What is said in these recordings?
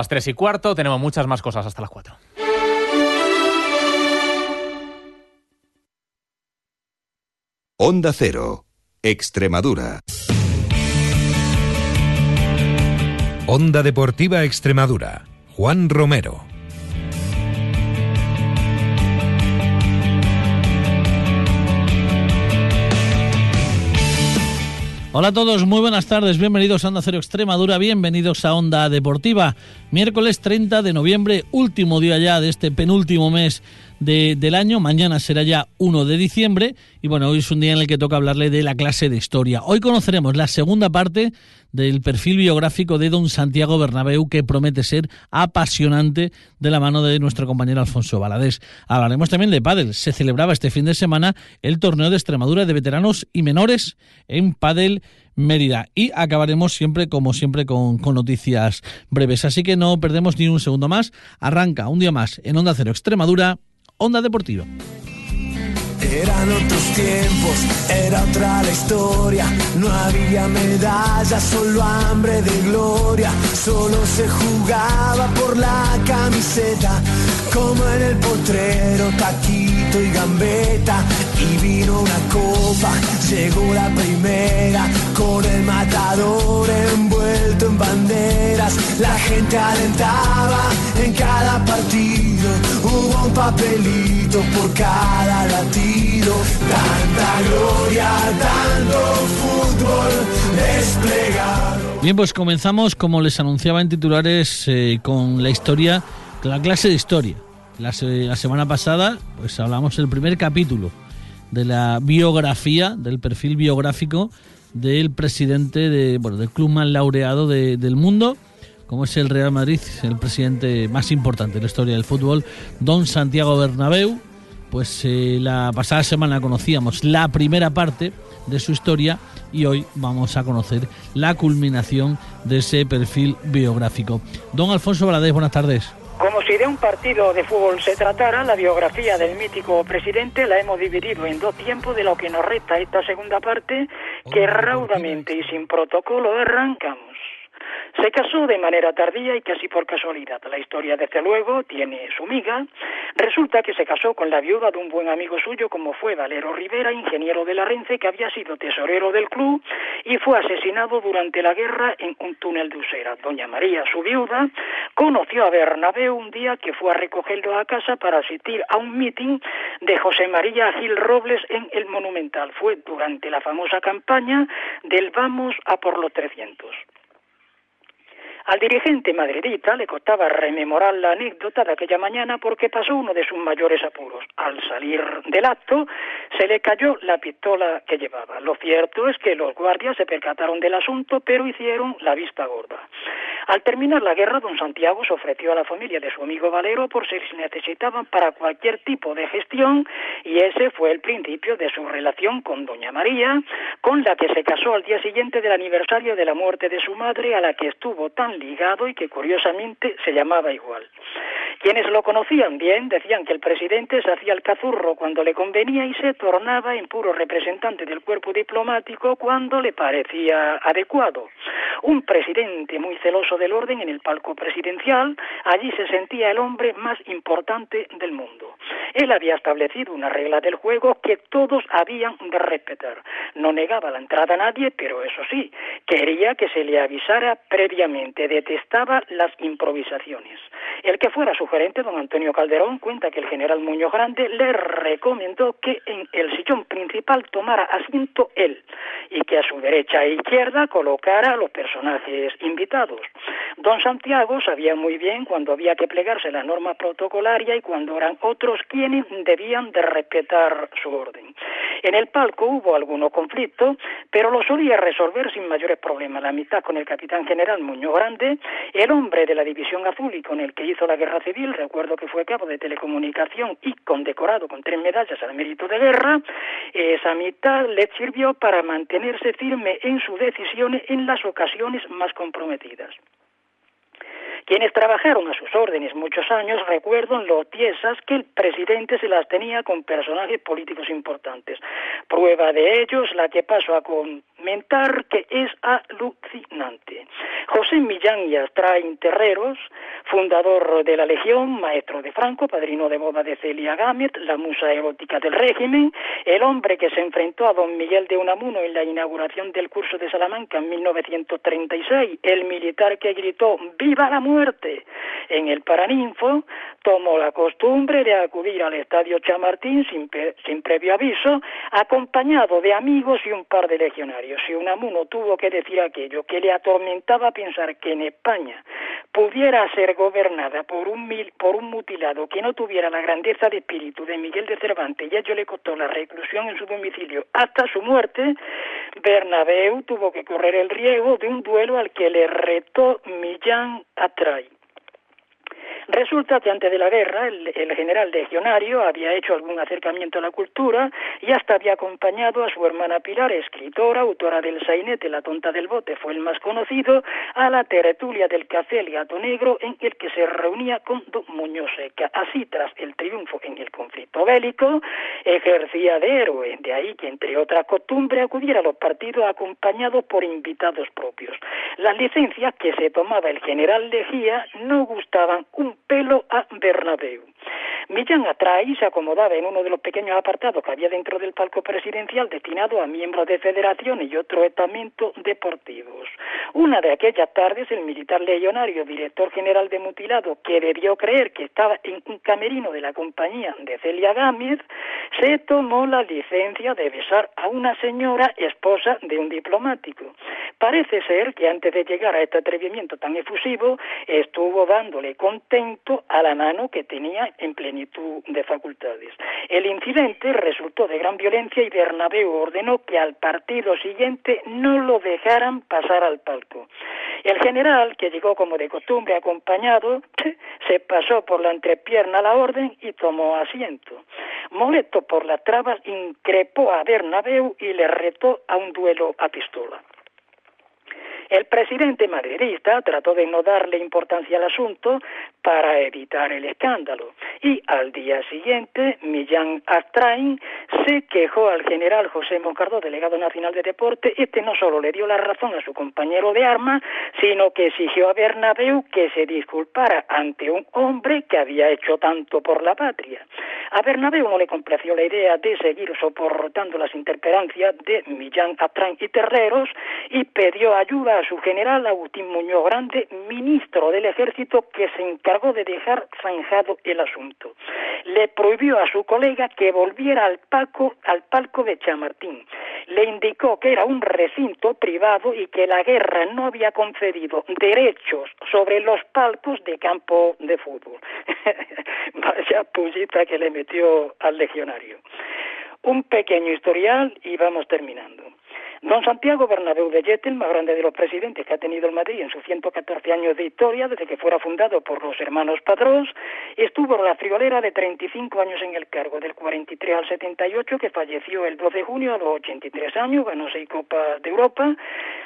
Las tres y cuarto, tenemos muchas más cosas hasta las cuatro. Onda Cero, Extremadura. Onda Deportiva Extremadura, Juan Romero. Hola a todos, muy buenas tardes, bienvenidos a Onda Cero Extremadura, bienvenidos a Onda Deportiva. Miércoles 30 de noviembre, último día ya de este penúltimo mes del año, mañana será ya 1 de diciembre y bueno, hoy es un día en el que toca hablarle de la clase de historia. Hoy conoceremos la segunda parte del perfil biográfico de don Santiago Bernabéu que promete ser apasionante de la mano de nuestro compañero Alfonso Valadés. Hablaremos también de pádel. Se celebraba este fin de semana el torneo de Extremadura de veteranos y menores en pádel Mérida. Y acabaremos siempre, como siempre, con, con, noticias breves. Así que no perdemos ni un segundo más. Arranca un día más en Onda Cero Extremadura, Onda Deportiva. Eran otros tiempos, era otra la historia. No había medallas, solo hambre de gloria. Solo se jugaba por la camiseta, como en el potrero, taquito y gambeta. Y vino una copa, llegó la primera, con el matador envuelto en La gente alentaba en cada partido, hubo un papelito por cada latido. Tanta gloria, tanto fútbol desplegado. Bien, pues comenzamos, como les anunciaba en titulares, eh, con la historia, la clase de historia. La, la semana pasada, pues hablamos del primer capítulo de la biografía, del perfil biográfico del presidente de, bueno, del club más laureado de, del mundo, como es el Real Madrid, el presidente más importante de la historia del fútbol, don Santiago Bernabéu. Pues eh, la pasada semana conocíamos la primera parte de su historia y hoy vamos a conocer la culminación de ese perfil biográfico. Don Alfonso Valadez, buenas tardes. Como si de un partido de fútbol se tratara, la biografía del mítico presidente la hemos dividido en dos tiempos de lo que nos resta esta segunda parte, que raudamente y sin protocolo arrancamos. Se casó de manera tardía y casi por casualidad. La historia, desde luego, tiene su miga. Resulta que se casó con la viuda de un buen amigo suyo, como fue Valero Rivera, ingeniero de la Rence, que había sido tesorero del club y fue asesinado durante la guerra en un túnel de Usera. Doña María, su viuda, conoció a Bernabéu un día que fue a recogerlo a casa para asistir a un mitin de José María Gil Robles en el Monumental. Fue durante la famosa campaña del Vamos a por los 300. Al dirigente madridita le costaba rememorar la anécdota de aquella mañana porque pasó uno de sus mayores apuros. Al salir del acto, se le cayó la pistola que llevaba. Lo cierto es que los guardias se percataron del asunto, pero hicieron la vista gorda. Al terminar la guerra, don Santiago se ofreció a la familia de su amigo Valero por si necesitaban para cualquier tipo de gestión y ese fue el principio de su relación con doña María, con la que se casó al día siguiente del aniversario de la muerte de su madre, a la que estuvo tan ligado y que curiosamente se llamaba igual. Quienes lo conocían bien decían que el presidente se hacía el cazurro cuando le convenía y se tornaba en puro representante del cuerpo diplomático cuando le parecía adecuado. Un presidente muy celoso del orden en el palco presidencial, allí se sentía el hombre más importante del mundo. Él había establecido una regla del juego que todos habían de respetar. No negaba la entrada a nadie, pero eso sí, quería que se le avisara previamente, detestaba las improvisaciones. El que fuera su gerente, don Antonio Calderón, cuenta que el general Muñoz Grande le recomendó que en el sillón principal tomara asiento él y que a su derecha e izquierda colocara a los personajes invitados. Don Santiago sabía muy bien cuando había que plegarse la norma protocolaria y cuando eran otros quienes debían de respetar su orden. En el palco hubo algunos conflictos, pero lo solía resolver sin mayores problemas. La mitad con el capitán general Muñoz Grande, el hombre de la División Azul y con el que hizo la guerra civil, recuerdo que fue cabo de telecomunicación y condecorado con tres medallas al mérito de guerra, esa mitad le sirvió para mantenerse firme en sus decisiones en las ocasiones más comprometidas. Quienes trabajaron a sus órdenes muchos años recuerdan lo tiesas que el presidente se las tenía con personajes políticos importantes. Prueba de ellos la que paso a comentar que es alucinante. José Millán y Astrain Terreros, fundador de la Legión, maestro de Franco, padrino de boda de Celia Gámez, la musa erótica del régimen, el hombre que se enfrentó a don Miguel de Unamuno en la inauguración del curso de Salamanca en 1936, el militar que gritó ¡Viva la muerte! En el Paraninfo, tomó la costumbre de acudir al estadio Chamartín sin, previo aviso, acompañado de amigos y un par de legionarios. Y Unamuno tuvo que decir aquello que le atormentaba pensar que en España pudiera ser gobernada por un, mutilado que no tuviera la grandeza de espíritu de Miguel de Cervantes. Y a ello le costó la reclusión en su domicilio. Hasta su muerte, Bernabeu tuvo que correr el riesgo de un duelo al que le retó Millán por. Resulta que antes de la guerra el, general legionario había hecho algún acercamiento a la cultura y hasta había acompañado a su hermana Pilar, escritora, autora del sainete La tonta del bote, fue el más conocido, a la tertulia del café El gato negro en el que se reunía con don Muñoz Seca. Así, tras el triunfo en el conflicto bélico, ejercía de héroe, de ahí que entre otras costumbres acudiera a los partidos acompañado por invitados propios. Las licencias que se tomaba el general Legía no gustaban un pelo a Bernabéu. Millán Atray se acomodaba en uno de los pequeños apartados que había dentro del palco presidencial destinado a miembros de federación y otro estamentos deportivos. Una de aquellas tardes, el militar legionario, director general de mutilado, que debió creer que estaba en un camerino de la compañía de Celia Gámez, se tomó la licencia de besar a una señora esposa de un diplomático. Parece ser que antes de llegar a este atrevimiento tan efusivo, estuvo dándole contento a la mano que tenía en plenitud de facultades. El incidente resultó de gran violencia y Bernabéu ordenó que al partido siguiente no lo dejaran pasar al palco. El general, que llegó como de costumbre acompañado, se pasó por la entrepierna a la orden y tomó asiento. Molesto por las trabas, increpó a Bernabéu y le retó a un duelo a pistola. El presidente madridista trató de no darle importancia al asunto para evitar el escándalo y al día siguiente Millán Astrain se quejó al general José Moncardo, delegado nacional de deporte. Este no solo le dio la razón a su compañero de armas, sino que exigió a Bernabéu que se disculpara ante un hombre que había hecho tanto por la patria. A Bernabéu no le complació la idea de seguir soportando las interperancias de Millán Astrain y Terreros y pidió ayuda a su general Agustín Muñoz Grande, ministro del Ejército, que se encargó de dejar zanjado el asunto. Le prohibió a su colega que volviera al palco, al palco de Chamartín. Le indicó que era un recinto privado y que la guerra no había concedido derechos sobre los palcos de campo de fútbol. Vaya pullita que le metió al legionario. Un pequeño historial y vamos terminando. Don Santiago Bernabéu de Yete, más grande de los presidentes que ha tenido el Madrid en sus 114 años de historia, desde que fuera fundado por los hermanos Padrós, estuvo la friolera de 35 años en el cargo, del 43 al 78, que falleció el 2 de junio a los 83 años, ganó seis Copas de Europa,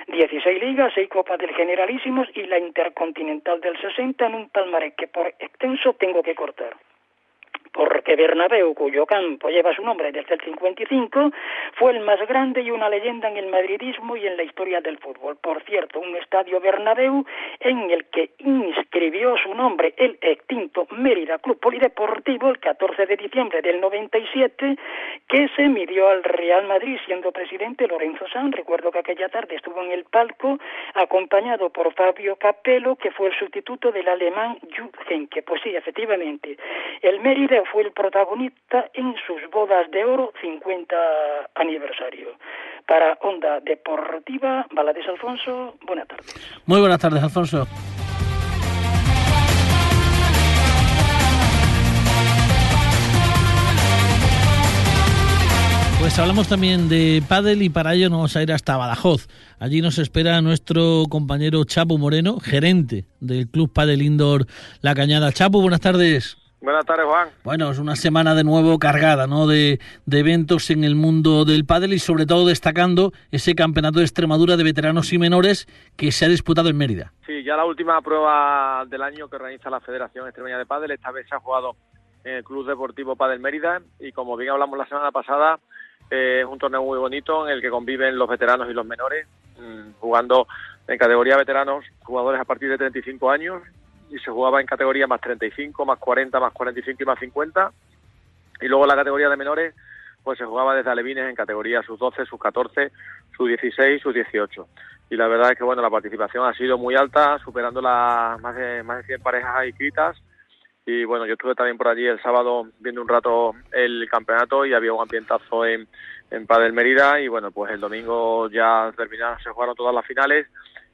16 ligas, seis Copas del Generalísimos y la Intercontinental del 60 en un palmarés que por extenso tengo que cortar porque Bernabéu, cuyo campo lleva su nombre desde el 55, fue el más grande y una leyenda en el madridismo y en la historia del fútbol. Por cierto, un estadio Bernabéu en el que inscribió su nombre el extinto Mérida Club Polideportivo el 14 de diciembre del 97, que se midió al Real Madrid siendo presidente Lorenzo Sanz. Recuerdo que aquella tarde estuvo en el palco acompañado por Fabio Capello, que fue el sustituto del alemán Jupp Heynckes. Pues sí, efectivamente, el Mérida fue el protagonista en sus bodas de oro 50 aniversario. Para Onda Deportiva, Balades Alfonso, buenas tardes. Muy buenas tardes, Alfonso. Pues hablamos también de pádel y para ello nos vamos a ir hasta Badajoz. Allí nos espera nuestro compañero Chapo Moreno, gerente del Club Padel Indoor La Cañada. Chapo, buenas tardes. Buenas tardes, Juan. Bueno, es una semana de nuevo cargada, ¿no? De, de, eventos en el mundo del pádel y sobre todo destacando ese campeonato de Extremadura de veteranos y menores que se ha disputado en Mérida. Sí, ya la última prueba del año que organiza la Federación Extremeña de Pádel, esta vez se ha jugado en el Club Deportivo Pádel Mérida y como bien hablamos la semana pasada, eh, es un torneo muy bonito en el que conviven los veteranos y los menores, mmm, jugando en categoría veteranos, jugadores a partir de 35 años y se jugaba en categoría más 35, más 40, más 45 y más 50. Y luego la categoría de menores, pues se jugaba desde alevines en categoría sus 12, sus 14, sus 16, sus 18. Y la verdad es que bueno, la participación ha sido muy alta, superando las más de más de 100 parejas inscritas. Y bueno, yo estuve también por allí el sábado viendo un rato el campeonato y había un ambientazo en, en Padel Mérida y bueno, pues el domingo ya terminaron, se jugaron todas las finales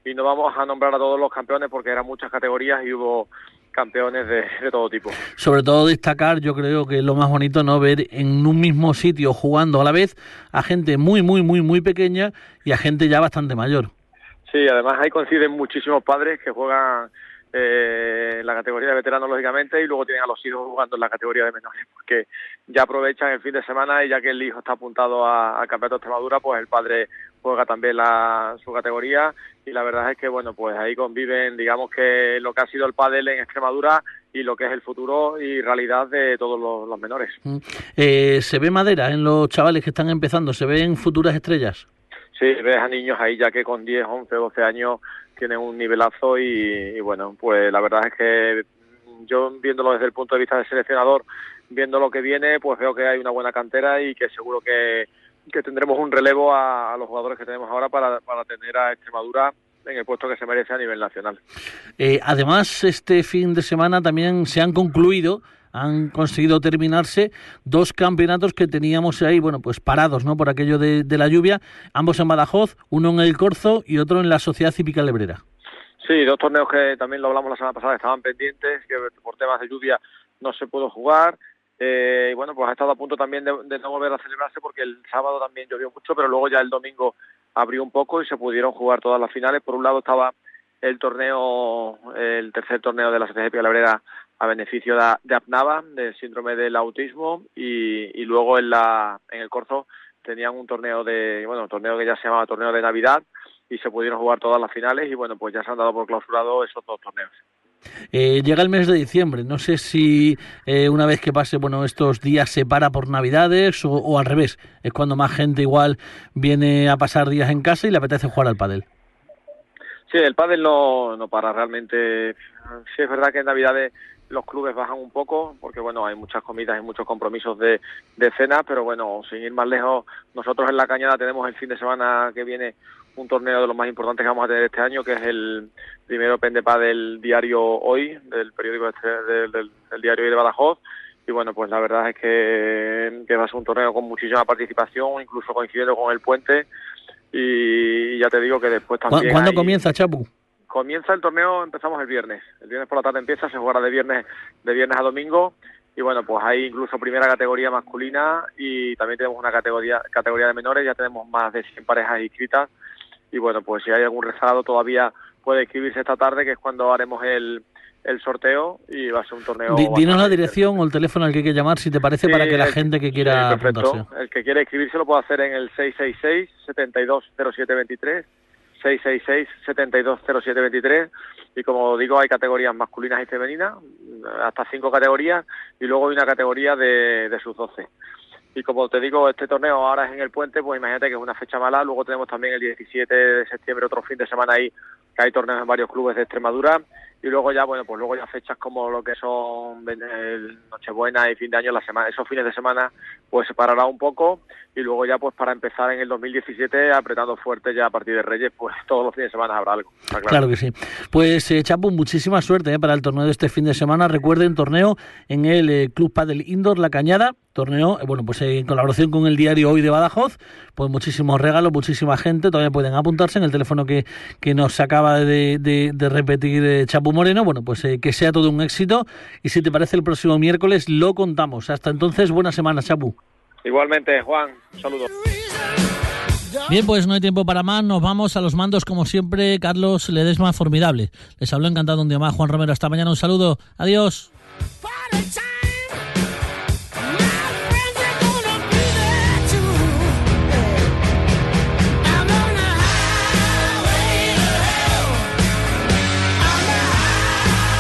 y no vamos a nombrar a todos los campeones porque eran muchas categorías y hubo campeones de, de, todo tipo. Sobre todo destacar, yo creo que es lo más bonito, ¿no? Ver en un mismo sitio jugando a la vez a gente muy, muy, muy, muy pequeña y a gente ya bastante mayor. Sí, además ahí coinciden muchísimos padres que juegan eh, en la categoría de veteranos, lógicamente, y luego tienen a los hijos jugando en la categoría de menores, porque ya aprovechan el fin de semana y ya que el hijo está apuntado al Campeonato de Extremadura, pues el padre juega también la, su categoría y la verdad es que, bueno, pues ahí conviven, digamos que lo que ha sido el pádel en Extremadura y lo que es el futuro y realidad de todos los, los menores. Eh, ¿Se ve madera en los chavales que están empezando? ¿Se ven futuras estrellas? Sí, ves a niños ahí ya que con 10, 11, 12 años tienen un nivelazo y, y, bueno, pues la verdad es que yo viéndolo desde el punto de vista del seleccionador, viendo lo que viene, pues veo que hay una buena cantera y que seguro que, que tendremos un relevo a, a, los jugadores que tenemos ahora para, para tener a Extremadura en el puesto que se merece a nivel nacional. Eh, además, este fin de semana también se han concluido han conseguido terminarse dos campeonatos que teníamos ahí, bueno, pues parados, ¿no? Por aquello de, de la lluvia, ambos en Badajoz, uno en el Corzo y otro en la Sociedad Cívica Lebrera. Sí, dos torneos que también lo hablamos la semana pasada, estaban pendientes, que por temas de lluvia no se pudo jugar. Eh, y bueno, pues ha estado a punto también de, de, no volver a celebrarse porque el sábado también llovió mucho, pero luego ya el domingo abrió un poco y se pudieron jugar todas las finales. Por un lado estaba el torneo, el tercer torneo de la Sociedad Lebrera a beneficio de, de APNAVA, del síndrome del autismo, y, y luego en, la, en el Corzo tenían un torneo de, bueno, un torneo que ya se llamaba torneo de Navidad, y se pudieron jugar todas las finales, y bueno, pues ya se han dado por clausurado esos dos torneos. Eh, llega el mes de diciembre, no sé si eh, una vez que pase, bueno, estos días se para por Navidades o, al revés, es cuando más gente igual viene a pasar días en casa y le apetece jugar al pádel. Sí, el pádel no, no para realmente. Sí, es verdad que en Navidades los clubes bajan un poco porque bueno hay muchas comidas y muchos compromisos de, de cena pero bueno sin ir más lejos nosotros en la cañada tenemos el fin de semana que viene un torneo de los más importantes que vamos a tener este año que es el primero Pendepa del diario hoy del periódico este, del, del, del diario hoy de Badajoz y bueno pues la verdad es que, que va a ser un torneo con muchísima participación incluso coincidiendo con el puente y ya te digo que después también ¿Cuándo hay... comienza Chapu? comienza el torneo, empezamos el viernes. El viernes por la tarde empieza, se jugará de viernes, de viernes a domingo. Y bueno, pues hay incluso primera categoría masculina y también tenemos una categoría, categoría de menores, ya tenemos más de 100 parejas inscritas. Y bueno, pues si hay algún rezado todavía puede inscribirse esta tarde, que es cuando haremos el, el sorteo y va a ser un torneo. Dinos la dirección o el teléfono al que hay que llamar, si te parece, sí, para que la el, gente que quiera sí, apuntarse. El que quiera inscribirse lo puede hacer en el 666 720723 666-720723 y como digo hay categorías masculinas y femeninas, hasta cinco categorías y luego hay una categoría de, de sus 12. Y como te digo, este torneo ahora es en el puente, pues imagínate que es una fecha mala, luego tenemos también el 17 de septiembre otro fin de semana ahí, que hay torneos en varios clubes de Extremadura y luego ya bueno pues luego ya fechas como lo que son Nochebuena y fin de año la semana esos fines de semana pues se parará un poco. Y luego ya pues para empezar en el 2017 apretando fuerte ya a partir de Reyes pues todos los fines de semana habrá algo claro. que sí. Pues eh, Chapu muchísima suerte eh, para el torneo de este fin de semana. Recuerden torneo en el eh, Club Padel Indoor La Cañada torneo, bueno, pues en colaboración con el diario Hoy de Badajoz, pues muchísimos regalos, muchísima gente, todavía pueden apuntarse en el teléfono que, que nos acaba de, de, repetir eh, Moreno, bueno, pues eh, que sea todo un éxito y si te parece el próximo miércoles lo contamos. Hasta entonces, buena semana, Chapu. Igualmente, Juan, un saludo. Bien, pues no hay tiempo para más, nos vamos a los mandos como siempre, Carlos Ledesma, formidable. Les habló encantado un día más, Juan Romero, hasta mañana, un saludo, adiós.